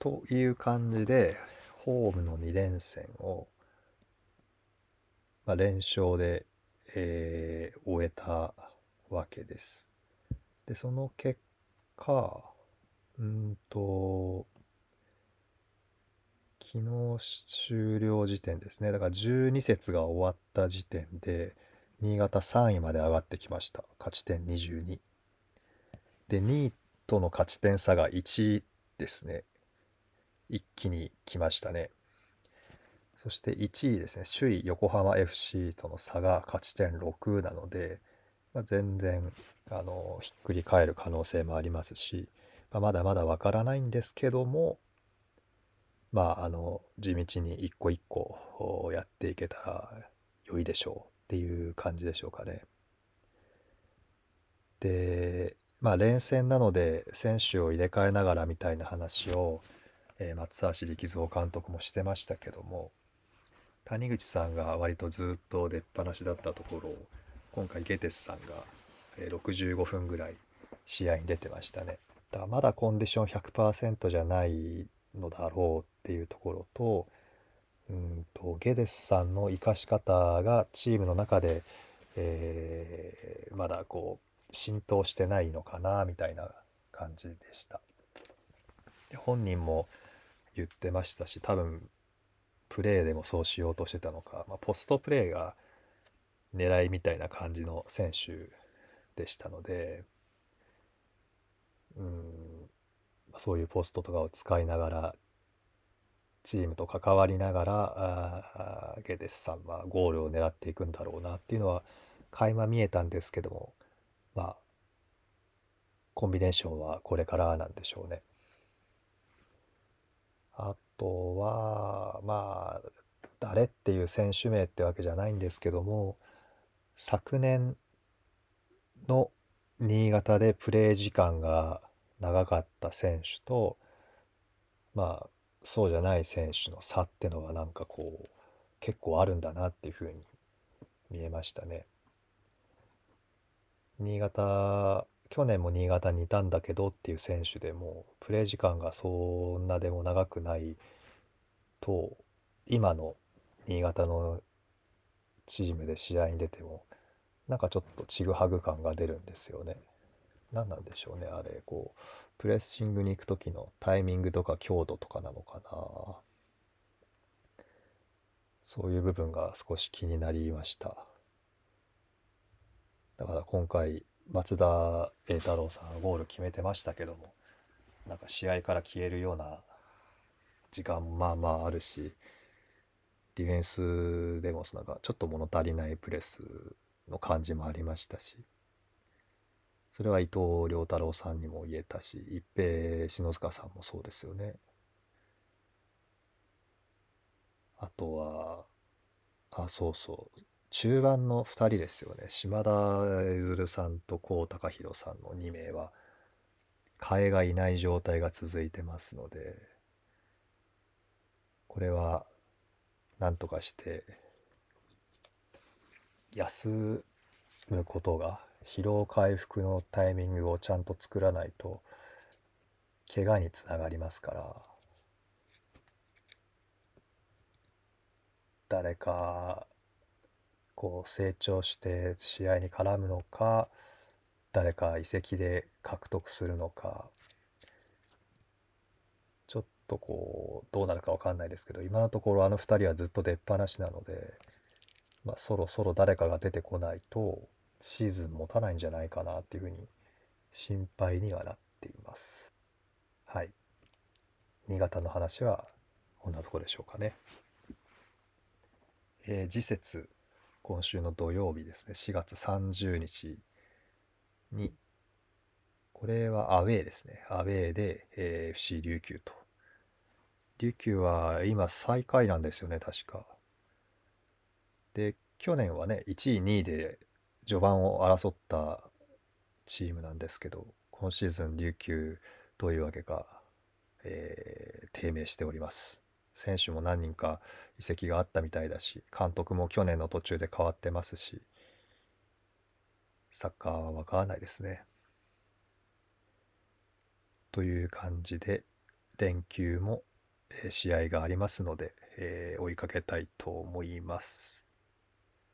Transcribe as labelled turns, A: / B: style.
A: という感じで、ホームの2連戦を、まあ、連勝で、えー終えたわけです。で、その結果、うんと、昨日終了時点ですね。だから12節が終わった時点で、新潟3位まで上がってきました。勝ち点22。で、2位との勝ち点差が1ですね。一気に来ましたね。そして1位ですね、首位横浜 FC との差が勝ち点6なので、まあ、全然あのひっくり返る可能性もありますし、まあ、まだまだわからないんですけども、まあ、あの地道に一個一個やっていけたら良いでしょうっていう感じでしょうかね。で、まあ、連戦なので選手を入れ替えながらみたいな話を、えー松橋力蔵監督もしてましたけども谷口さんが割とずっと出っ放しだったところを今回ゲテスさんが、えー65分ぐらい試合に出てましたね。だまだコンディション100%じゃないのだろうっていうところとうんとゲデスさんの生かし方がチームの中で、えーまだこう浸透してないのかなみたいな感じでした。で本人も言ってましたし多分プレーでもそうしようとしてたのか、まあ、ポストプレーが狙いみたいな感じの選手でしたのでうんそういうポストとかを使いながらチームと関わりながらあゲデスさんはゴールを狙っていくんだろうなっていうのは垣間見えたんですけどもまあコンビネーションはこれからなんでしょうね。あとはまあ誰っていう選手名ってわけじゃないんですけども昨年の新潟でプレー時間が長かった選手とまあそうじゃない選手の差ってのはなんかこう結構あるんだなっていうふうに見えましたね。新潟去年も新潟にいたんだけどっていう選手でもプレー時間がそんなでも長くないと今の新潟のチームで試合に出てもなんかちょっとちぐはぐ感が出るんですよね。何なんでしょうねあれ。こうプレッシングに行く時のタイミングとか強度とかなのかな。そういう部分が少し気になりました。だから今回松田栄太郎さんゴール決めてましたけどもなんか試合から消えるような時間もまあまああるしディフェンスでもなんかちょっと物足りないプレスの感じもありましたしそれは伊藤良太郎さんにも言えたし一平篠塚さんもそうですよね。あとはあそうそう。中盤の2人ですよね。島田譲さんと高貴弘さんの2名は替えがいない状態が続いてますのでこれはなんとかして休むことが疲労回復のタイミングをちゃんと作らないと怪我につながりますから誰かこう成長して試合に絡むのか誰か移籍で獲得するのかちょっとこうどうなるか分かんないですけど今のところあの2人はずっと出っ放しなので、まあ、そろそろ誰かが出てこないとシーズン持たないんじゃないかなっていうふうに心配にはなっています。はい。新潟の話はこんなとこでしょうかね。えー次節今週の土曜日ですね。4月30日にこれはアウェーですね。アウェーで、えー FC 琉球と。琉球は今最下位なんですよね確か。で去年はね1位2位で序盤を争ったチームなんですけど今シーズン琉球どういうわけか、えー低迷しております。選手も何人か移籍があったみたいだし監督も去年の途中で変わってますしサッカーは分からないですね。という感じで連休も、試合がありますので、えー追いかけたいと思います。